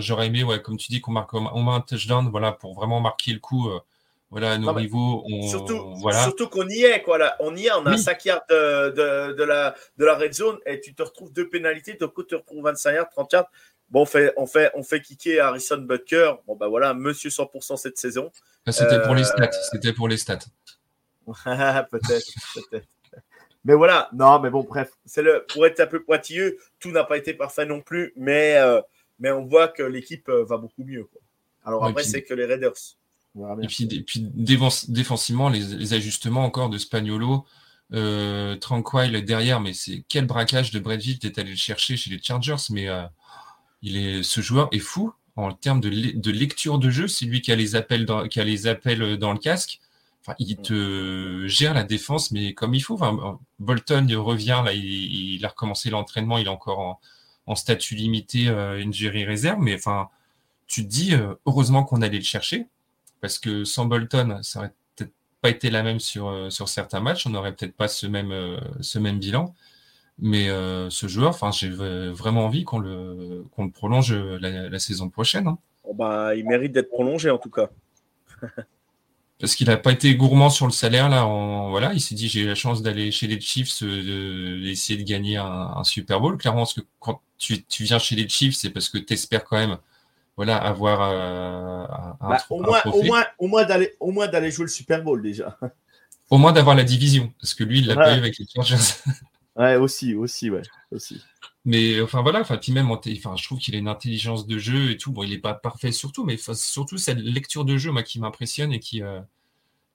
B: j'aurais aimé, ouais, comme tu dis, qu'on marque un touchdown, voilà, pour vraiment marquer le coup, euh, voilà, à nos rivaux.
C: surtout, voilà. surtout qu'on y est, quoi. Là, on y est, on a un 5 yards de, de, la, de la red zone et tu te retrouves deux pénalités, de coup tu te retrouves 25 yards, 30 yards. Bon, on fait, on fait, on fait kicker Harrison Butker. Bon, bah voilà, monsieur 100% cette saison.
B: C'était pour les stats. Euh, c'était pour les stats.
C: peut-être, peut-être. Mais voilà, non, mais bon, bref, c'est le pour être un peu pointilleux, tout n'a pas été parfait non plus, mais, euh, mais on voit que l'équipe euh, va beaucoup mieux. Alors après, c'est que les Raiders.
B: Et puis, puis défensivement, les, ajustements encore de Spagnolo, euh, Tranquil derrière, mais c'est quel braquage de Bradville est allé le chercher chez les Chargers, mais euh, il est, ce joueur est fou en termes de, de lecture de jeu, c'est lui qui a les appels dans, qui a les appels dans le casque il te gère la défense, mais comme il faut. Bolton il revient, là, il, a recommencé l'entraînement, il est encore en, statut limité, euh, injury réserve, mais enfin, tu te dis, euh, heureusement qu'on allait le chercher, parce que sans Bolton, ça aurait peut-être pas été la même sur, euh, sur certains matchs, on n'aurait peut-être pas ce même, euh, ce même bilan. Mais ce joueur, enfin, j'ai vraiment envie qu'on le, qu'on le prolonge la, saison prochaine. Hein.
C: Oh, bah, il mérite d'être prolongé en tout cas.
B: parce qu'il n'a pas été gourmand sur le salaire là. voilà, il s'est dit j'ai eu la chance d'aller chez les Chiefs, euh, d'essayer de gagner un, Super Bowl. Clairement, parce que quand tu, viens chez les Chiefs, c'est parce que tu espères quand même, voilà, avoir euh,
C: un, bah, au, moins, au moins, au moins d'aller, au moins d'aller jouer le Super Bowl déjà.
B: Au moins d'avoir la division, parce que lui, il l'a pas eu avec les Chargers.
C: Ouais, aussi, aussi, ouais, aussi.
B: Mais enfin voilà, enfin puis même, enfin je trouve qu'il a une intelligence de jeu et tout. Bon, il n'est pas parfait surtout, mais surtout cette lecture de jeu moi qui m'impressionne et qui euh,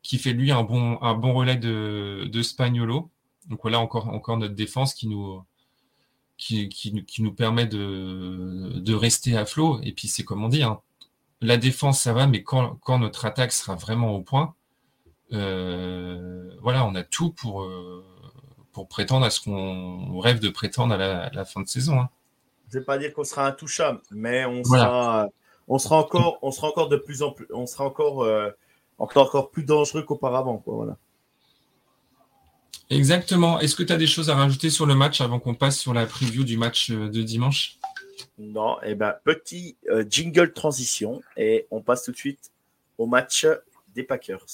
B: qui fait lui un bon un bon relais de, de Spagnolo. Donc voilà encore encore notre défense qui nous qui, qui, qui nous permet de, de rester à flot. Et puis c'est comme on dit, hein, la défense ça va, mais quand, quand notre attaque sera vraiment au point, euh, voilà, on a tout pour euh, pour prétendre à ce qu'on rêve de prétendre à la, fin de saison. Hein.
C: Je ne vais pas dire qu'on sera intouchable, mais on sera, on sera encore, on sera encore de plus en plus, on sera encore, euh, encore, encore plus dangereux qu'auparavant. Voilà.
B: Exactement. Est-ce que tu as des choses à rajouter sur le match avant qu'on passe sur la preview du match euh, de dimanche?
C: Non, et eh ben petit euh, jingle transition et on passe tout de suite au match des Packers.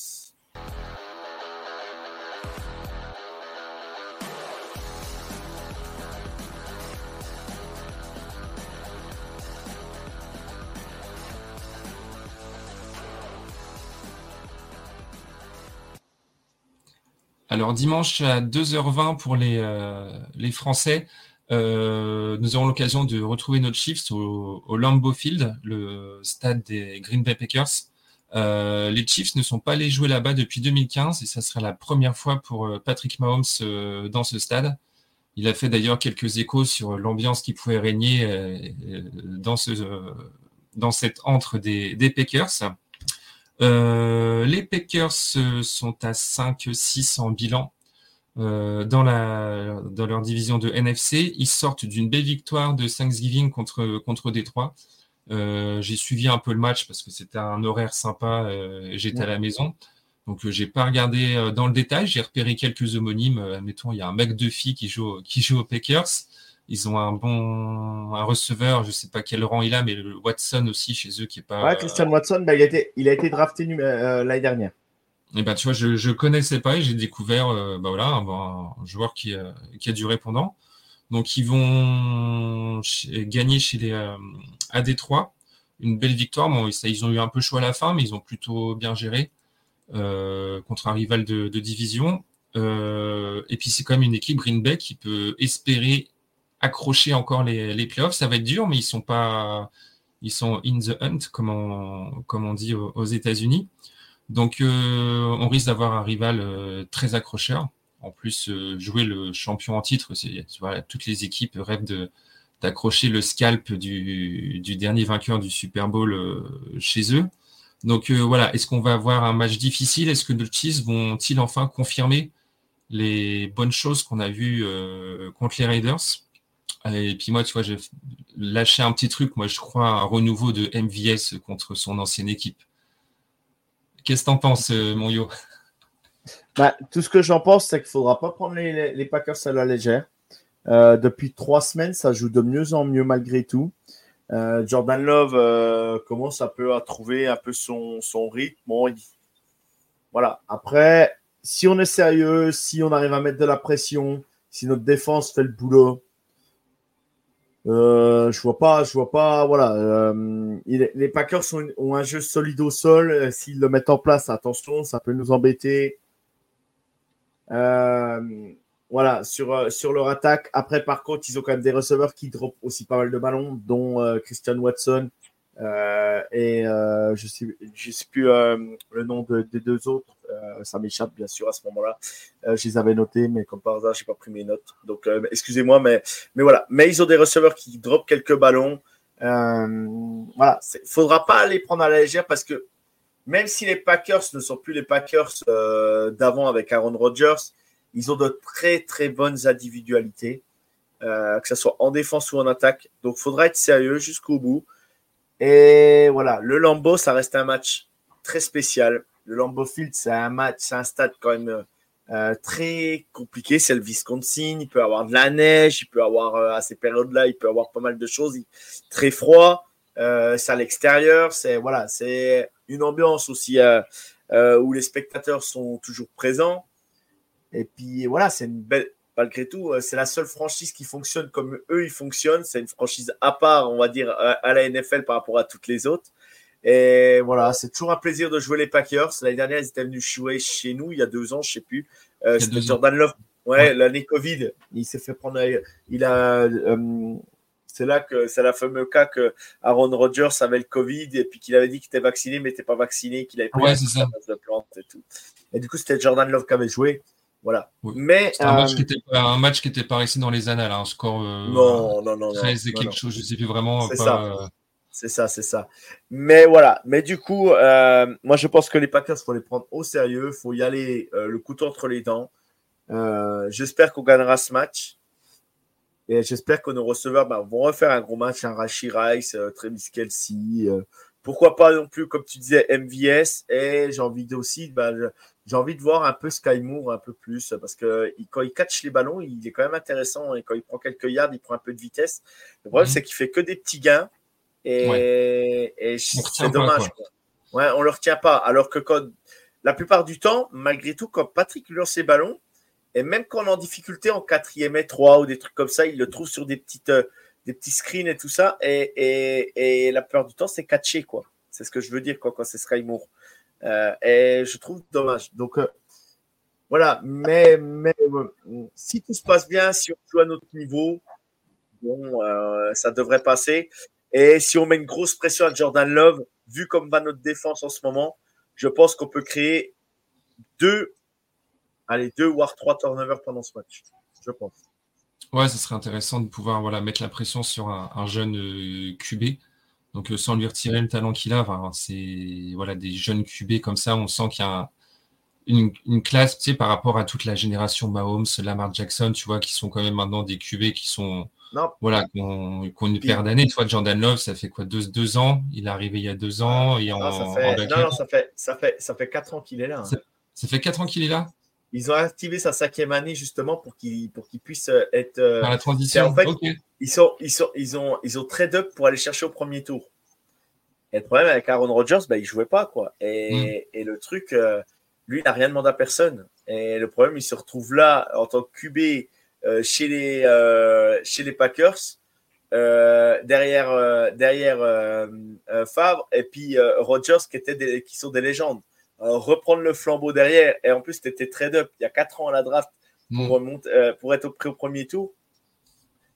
B: Alors dimanche à 2h20 pour les, euh, les Français, euh, nous aurons l'occasion de retrouver notre Chiefs au, au, Lambeau Field, le stade des Green Bay Packers. Euh, les Chiefs ne sont pas allés jouer là-bas depuis 2015 et ça sera la première fois pour Patrick Mahomes dans ce stade. Il a fait d'ailleurs quelques échos sur l'ambiance qui pouvait régner dans, ce, dans cette entre des, des Packers. Euh, les Packers euh, sont à 5-6 en bilan euh, dans, leur division de NFC. Ils sortent d'une belle victoire de Thanksgiving contre, contre Détroit. j'ai suivi un peu le match parce que c'était un horaire sympa j'étais à la maison. Donc, j'ai pas regardé dans le détail. J'ai repéré quelques homonymes. admettons, il y a un fille qui qui joue aux Packers. Ils ont un bon un receveur, je sais pas quel rang il a, mais le Watson aussi chez eux qui est pas.
C: Ouais, Christian Watson, bah, il, a été, il a été drafté euh, l'année dernière.
B: Et eh ben, tu vois, je ne connaissais pas et j'ai découvert euh, bah, voilà, un, joueur qui, qui, a du répondant. Donc, ils vont gagner chez les, euh, à Détroit. Une belle victoire. Bon, ils ont eu un peu chaud à la fin, mais ils ont plutôt bien géré contre un rival de, de division. et puis, c'est quand même une équipe Green Bay qui peut espérer accrocher encore les, les playoffs. Ça va être dur, mais ils sont pas, ils sont in the hunt, comme on, comme on dit aux, États-Unis. Donc, euh, on risque d'avoir un rival euh, très accrocheur. En plus, euh, jouer le champion en titre, toutes les équipes rêvent de, d'accrocher le scalp du, du, dernier vainqueur du Super Bowl chez eux. Donc voilà, est-ce qu'on va avoir un match difficile? Est-ce que les Chiefs vont-ils enfin confirmer les bonnes choses qu'on a vues contre les Raiders? Et puis moi, tu vois, j'ai lâché un petit truc. Moi, je crois à un renouveau de MVS contre son ancienne équipe. Qu'est-ce que t'en penses, euh, mon yo?
C: Bah, Tout ce que j'en pense, c'est qu'il ne faudra pas prendre les, Packers à la légère. Euh, depuis trois semaines, ça joue de mieux en mieux malgré tout. Euh, Jordan Love commence un peu à trouver un peu son, rythme. Voilà. Après, si on est sérieux, si on arrive à mettre de la pression, si notre défense fait le boulot, euh, je vois pas, je vois pas, voilà. Euh, les Packers ont un jeu solide au sol. Euh, s'ils le mettent en place, attention, ça peut nous embêter. voilà, sur, sur leur attaque. Après, par contre, ils ont quand même des receveurs qui drop aussi pas mal de ballons, dont Christian Watson et je sais, je sais plus le nom des deux autres. Euh, ça m'échappe bien sûr à ce moment-là. Euh, je les avais notés, mais comme par hasard, j'ai pas pris mes notes. Donc euh, excusez-moi, mais, mais voilà. Mais ils ont des receveurs qui drop quelques ballons. voilà, faudra pas les prendre à la légère parce que même si les Packers ne sont plus les Packers d'avant avec Aaron Rodgers, ils ont de très très bonnes individualités, que ce soit en défense ou en attaque. Donc, faudra être sérieux jusqu'au bout. Et voilà, le Lambeau, ça reste un match très spécial le Lambeau Field, c'est un match, c'est un stade quand même euh, très compliqué. C'est le Wisconsin. Il peut avoir de la neige. Il peut avoir euh, à ces périodes-là, il peut avoir pas mal de choses. très froid. Euh, c'est à l'extérieur. C'est voilà, c'est une ambiance aussi où les spectateurs sont toujours présents. Et puis voilà, c'est une belle. Malgré tout, c'est la seule franchise qui fonctionne comme eux ils fonctionnent. C'est une franchise à part, on va dire, à la NFL par rapport à toutes les autres. Et voilà, c'est toujours un plaisir de jouer les Packers. L'année dernière, ils étaient venus jouer chez nous il y a deux ans, je sais plus. Euh, c'était Jordan Love. Ouais, l'année Covid, il s'est fait prendre. Il a. Euh, c'est là que c'est la fameux cas que Aaron Rodgers avait le Covid et puis qu'il avait dit qu'il était vacciné mais n'était pas vacciné, qu'il avait
B: pris ouais, ça.
C: de plante et tout. Et du coup, c'était Jordan Love qui avait joué. Voilà.
B: Mais un, match qui était, un match qui était pas resté dans les annales, hein, un score
C: euh, non, non, non,
B: 13 et quelque chose, je sais plus vraiment.
C: C'est ça. C'est ça, c'est ça. Mais voilà. Mais du coup, euh, moi je pense que les Packers, faut les prendre au sérieux. faut y aller euh, le couteau entre les dents. J'espère qu'on gagnera ce match. Et j'espère que nos receveurs bah, vont refaire un gros match, un Rashi Rice, Travis Kelsey. pourquoi pas non plus, comme tu disais, MVS. Et j'ai envie aussi, bah, j'ai envie de voir un peu Sky Moore un peu plus parce que quand il catch les ballons, il est quand même intéressant et quand il prend quelques yards, il prend un peu de vitesse. Le problème, mhm. c'est qu'il fait que des petits gains et, c'est dommage. Ouais, on le retient pas. Alors que quand, la plupart du temps, malgré tout, quand Patrick lance ses ballons, et même quand on est en difficulté en quatrième et trois ou des trucs comme ça, il le trouve sur des petites, euh, des petits screens et tout ça. Et, et, et la plupart du temps, c'est catché, quoi. C'est ce que je veux dire, quoi, quand c'est Sky Moore. Euh, et je trouve dommage. Donc, euh, voilà. Mais, euh, si tout se passe bien, si on joue à notre niveau, bon, ça devrait passer. Et si on met une grosse pression à Jordan Love, vu comme va notre défense en ce moment, je pense qu'on peut créer deux, allez, deux voire trois turnovers pendant ce match. Je pense.
B: Ouais, ce serait intéressant de pouvoir voilà, mettre la pression sur un, un jeune QB. Donc euh, sans lui retirer le talent qu'il a, c'est voilà des jeunes QB comme ça, on sent qu'il y a une, classe, tu sais, par rapport à toute la génération Mahomes, Lamar Jackson, tu vois, qui sont quand même maintenant des QB qui sont voilà, qu'on qu une paire d'années. Toi, Jordan Love, ça fait quoi deux, deux, ans? Il est arrivé il y a deux ans. Et
C: non, ça, fait, non, ça, fait, ça, fait, ça fait quatre ans qu'il est là. Hein.
B: Ça, fait quatre ans qu'il est là?
C: Ils ont activé sa cinquième année justement pour qu'il pour qu'il puisse euh, être.
B: Euh, la transition. En fait,
C: ils, sont, ils, sont, ils, ont, ils ont trade up pour aller chercher au premier tour. Et le problème avec Aaron Rodgers, bah, il jouait pas. quoi. Et, mm. et le truc, euh, lui, il n'a rien demandé à personne. Et le problème, il se retrouve là en tant que QB euh, chez, les, euh, chez les Packers, derrière, derrière Favre, et puis Rodgers qui, des, qui sont des légendes. Reprendre le flambeau derrière, et en plus, tu étais trade-up il y a 4 ans à la draft pour, mm. pour être au, au premier tour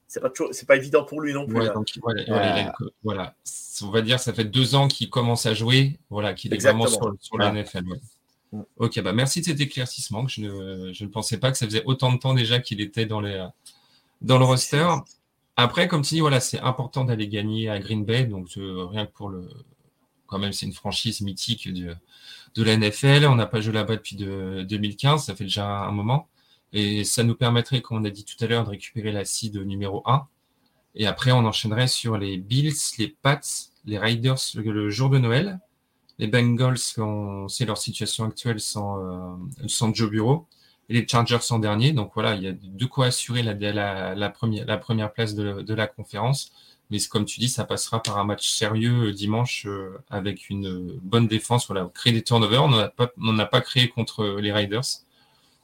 C: c'est pas c'est pas évident pour lui non plus.
B: voilà, voilà, on va dire ça fait deux ans qu'il commence à jouer, voilà, qu'il est vraiment sur, sur la NFL. Mm. Ok, bah merci de cet éclaircissement. je, ne, je ne pensais pas que ça faisait autant de temps déjà qu'il était dans, les, dans le roster. Après, comme tu dis, voilà, c'est important d'aller gagner à Green Bay, donc euh, rien que pour le, quand même, c'est une franchise mythique de, de la NFL. On n'a pas joué là-bas depuis de, 2015, ça fait déjà un moment. Et ça nous permettrait, comme on a dit tout à l'heure, de récupérer la seed numéro 1. Et après, on enchaînerait sur les Bills, les Pats, les Riders le, jour de Noël. Les Bengals, on sait leur situation actuelle sans, euh, sans Joe Bureau. Et les Chargers en dernier. Donc voilà, il y a de quoi assurer la, première, la première place de, la conférence. Mais comme tu dis, ça passera par un match sérieux euh, dimanche euh, avec une bonne défense. Voilà, créer des turnovers. On n'en a pas créé contre les Riders.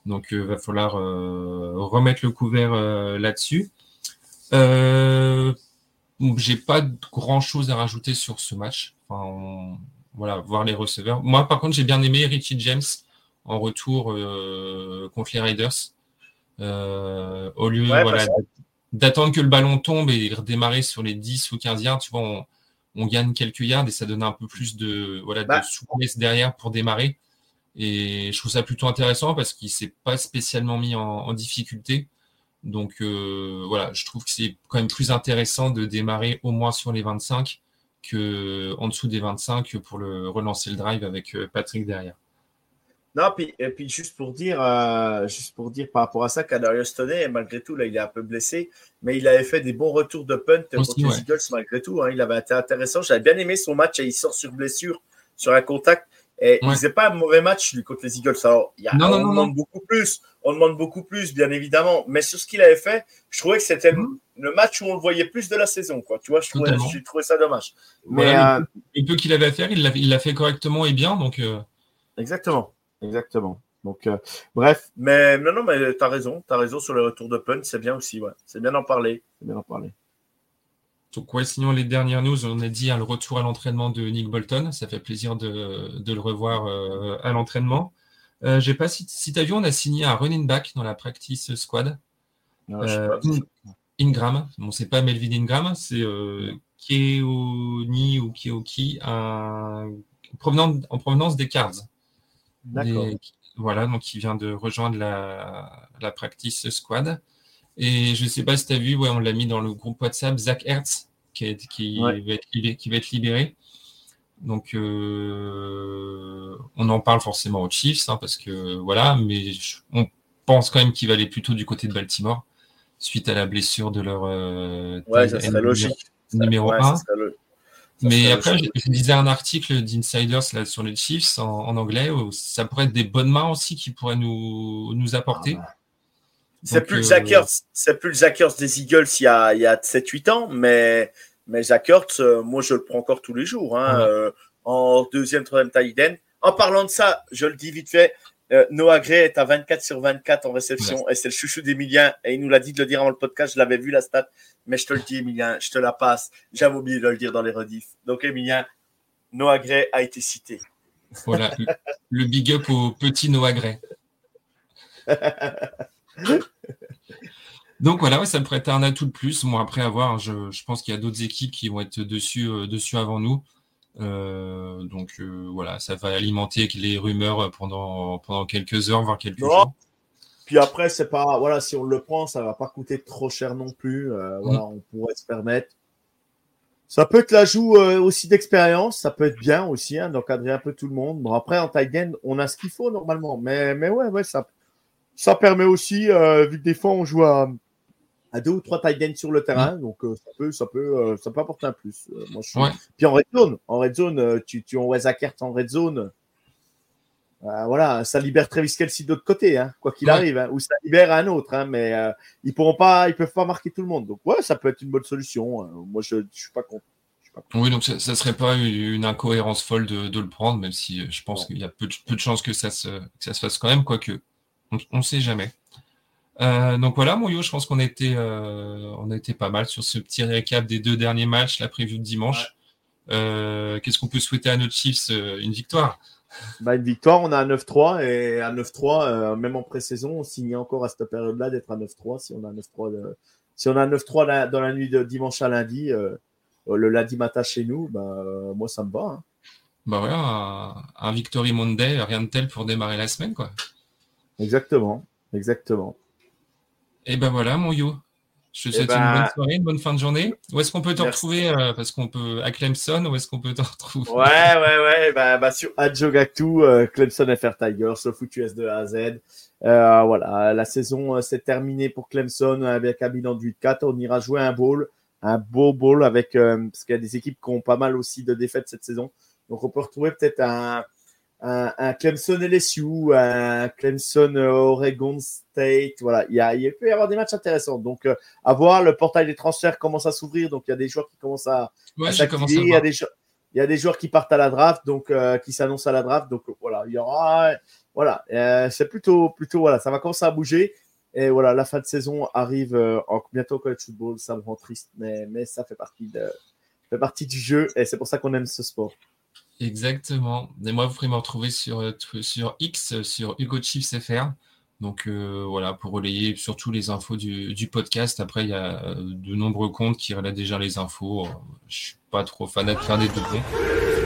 B: Donc, il euh, va falloir euh, remettre le couvert euh, là-dessus. j'ai pas grand chose à rajouter sur ce match. Enfin, voilà, voir les receveurs. Moi, par contre, j'ai bien aimé Richie James en retour contre les Raiders. au lieu d'attendre que le ballon tombe et redémarrer sur les 10 ou 15 yards, tu vois, on, gagne quelques yards et ça donne un peu plus de, voilà, de bah. souplesse derrière pour démarrer. Et je trouve ça plutôt intéressant parce qu'il s'est pas spécialement mis en, difficulté. Donc euh, voilà, je trouve que c'est quand même plus intéressant de démarrer au moins sur les 25 que en dessous des 25 pour le relancer le drive avec euh, Patrick derrière.
C: Non, puis, et puis juste pour dire, euh, juste pour dire par rapport à ça, Kadarius Toney, malgré tout, là, il est un peu blessé, mais il avait fait des bons retours de punt contre les Eagles malgré tout. Hein, il avait été intéressant. J'avais bien aimé son match et il sort sur blessure sur un contact. Et il faisait pas un mauvais match lui contre les Eagles. Alors, y a, on demande beaucoup plus. On demande beaucoup plus, bien évidemment. Mais sur ce qu'il avait fait, je trouvais que c'était le mhm. match où on le voyait plus de la saison. Quoi. Tu vois, je trouvais, je trouvais ça dommage.
B: Mais euh, le peu qu'il avait à faire, il l'a, il fait correctement et bien. Donc, euh.
C: Exactement. Exactement. Donc, euh, bref. Mais non, non, mais tu as raison. Tu as raison sur le retour de Punt. C'est bien aussi. Ouais. C'est bien d'en parler. C'est bien d'en parler.
B: Donc, ouais, sinon, les dernières news, on a dit le retour à l'entraînement de Nick Bolton. Ça fait plaisir de, le revoir euh, à l'entraînement. Euh, j'ai pas si, si tu as vu, on a signé un running back dans la practice squad.
C: Non, je sais
B: Euh,
C: pas.
B: In- Ingram. Bon, c'est pas Melvin Ingram, c'est euh, Keoni ou Keoki, un provenant, en provenance des Cards. Voilà, donc il vient de rejoindre la, la practice squad. Et je sais pas si tu as vu, ouais, on l'a mis dans le groupe WhatsApp, Zach Hertz, qui, est- qui,
C: Ouais.
B: va, être libéré, qui va être libéré. Donc, euh, on en parle forcément aux Chiefs, hein, parce que voilà, mais je- on pense quand même qu'il va aller plutôt du côté de Baltimore, suite à la blessure de leur euh,
C: Ouais, ça
B: tight
C: serait
B: end
C: logique.
B: numéro
C: Ouais,
B: 1.
C: ça serait lo- ça
B: Mais après, je, lisais un article d'Insiders là, sur les Chiefs en, en anglais, où ça pourrait être des bonnes mains aussi qui pourraient nous, nous apporter.
C: Ah, C'est
B: Donc,
C: plus, le
B: euh,
C: le Ertz des Eagles il y a, il y a 7-8 ans, mais, mais Zach Ertz, euh, moi je le prends encore tous les jours. Hein,
B: Ouais.
C: euh, en deuxième, troisième end. En parlant de ça, je le dis vite fait, euh, Noah Gray est à 24 sur 24 en réception et c'est le chouchou d'Emilien. Et il nous l'a dit de le dire avant le podcast, je l'avais vu la stat, mais je te le dis, Emilien, je te la passe. J'avais oublié de le dire dans les rediffs. Donc, Emilien, Noah Gray a été cité.
B: Voilà, le, big up au petit Noah Gray. Donc voilà, ouais, ça pourrait être un atout de plus. Bon, après avoir, je, je pense qu'il y a d'autres équipes qui vont être dessus, euh, dessus avant nous. Euh, donc euh, voilà, ça va alimenter les rumeurs pendant, pendant quelques heures, voire quelques
C: Non.
B: jours.
C: Puis après, c'est pas, voilà, si on le prend, ça va pas coûter trop cher non plus. Euh, voilà, on pourrait se permettre. Ça peut être l'ajout euh, aussi d'expérience, ça peut être bien aussi, hein, d'encadrer un peu tout le monde. Bon, après, en tight end, on a ce qu'il faut normalement. Mais, mais ouais, ouais, ça, ça permet aussi, euh, vu que des fois, on joue à, à deux ou trois tight ends sur le terrain. Donc, euh, ça peut, ça peut, euh, ça peut apporter un plus. Euh, moi, je suis...
B: Ouais.
C: Puis en red zone, en red zone, tu, tu envoies Zach Ertz en red zone. voilà, ça libère Travis Kelsey de l'autre côté, hein, quoi qu'il
B: Ouais.
C: arrive, hein, ou ça libère un autre, hein, mais ils pourront pas, ils peuvent pas marquer tout le monde. Donc ouais, ça peut être une bonne solution. Moi, je, je suis pas contre.
B: Oui, donc ça ne serait pas une incohérence folle de, de le prendre, même si je pense qu'il y a peu de, peu de chances que ça, se, que ça se fasse quand même, quoique on ne sait jamais. Euh, donc voilà, mon yo, je pense qu'on a, été, euh, on a été pas mal sur ce petit récap des deux derniers matchs, la preview de dimanche. Euh, Qu'est-ce qu'on peut souhaiter à nos Chiefs Une victoire?
C: Bah, une victoire, on a un 9-3 et à 9-3, euh, même en pré-saison, on signait encore à cette période-là d'être à 9-3. Si on a un 9-3, de- si on a un 9-3 la- dans la nuit de dimanche à lundi, le lundi matin chez nous, bah, moi ça me va. hein.
B: Bah un, un Victory Monday, rien de tel pour démarrer la semaine, quoi.
C: Exactement, exactement.
B: Et ben voilà, mon yo. Je te
C: Eh
B: souhaite
C: ben-
B: une bonne soirée, une bonne fin de journée. Où est-ce qu'on peut te retrouver euh, Parce qu'on peut à Clemson, où est-ce qu'on peut te retrouver?
C: Ouais, ouais, ouais. Bah, bah sur Adjogatu, euh, Clemson FR Tigers, le foot US de A à Z. Euh, voilà, la saison s'est terminée pour Clemson avec un bilan de 8-4. On ira jouer un bowl, un beau bowl avec parce qu'il y a des équipes qui ont pas mal aussi de défaites cette saison. Donc on peut retrouver peut-être un, un, un Clemson LSU, un Clemson Oregon State. Voilà, il, y a, il peut y avoir des matchs intéressants. Donc euh, à voir, le portail des transferts commence à s'ouvrir. Donc il y a des joueurs qui commencent à,
B: Ouais,
C: à
B: j'ai commencé à
C: Il y a
B: voir.
C: des jou- il y a des joueurs qui partent à la draft, donc euh, qui s'annoncent à la draft. Donc voilà, il y aura, voilà, euh, c'est plutôt, plutôt voilà, ça va commencer à bouger. Et voilà, la fin de saison arrive en, bientôt au college football. Ça me rend triste, mais, mais ça fait partie de, ça fait partie du jeu et c'est pour ça qu'on aime ce sport.
B: Exactement. Et moi, vous pourrez me retrouver sur, euh, sur X, sur Hugo Chiefs FR. Donc euh, voilà, pour relayer surtout les infos du, du podcast. Après, il y a euh, de nombreux comptes qui relaient déjà les infos. Je suis pas trop fan de faire des doublons.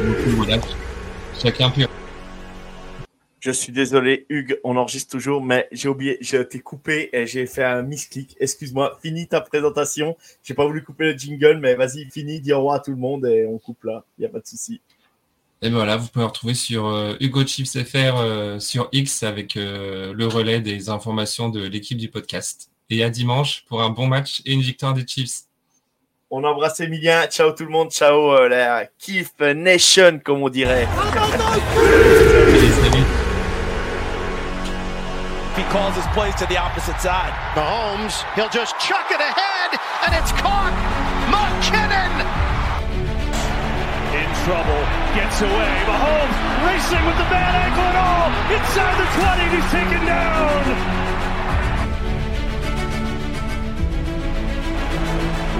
B: Donc voilà, chacun peut.
C: Je suis désolé, Hugues, on enregistre toujours, mais j'ai oublié, je t'ai coupé et j'ai fait un misclick. Excuse-moi, finis ta présentation. J'ai pas voulu couper le jingle, mais vas-y, finis, dis au revoir à tout le monde et on coupe là. Il n'y a pas de souci.
B: Et ben voilà, vous pouvez retrouver sur euh, Hugo Chiefs FR euh, sur X avec euh, le relais des informations de l'équipe du podcast. Et à dimanche pour un bon match et une victoire des Chiefs.
C: On embrasse Emilien. Ciao tout le monde. Ciao euh, la Kiff Nation, comme on dirait.
D: He calls his plays to the opposite side.
E: Mahomes, he'll just chuck it ahead, and it's caught. McKinnon.
A: trouble, gets away. Mahomes racing with the bad ankle and all. Inside the 20, he's taken down.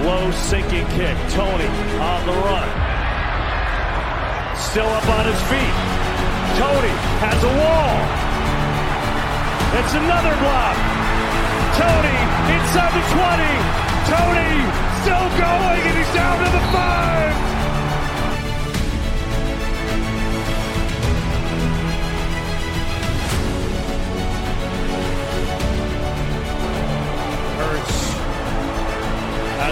A: Low sinking kick. Tony on the run. Still up on his feet. Tony has a wall. It's another block. Tony inside the 20. Tony still going and he's down to the 5.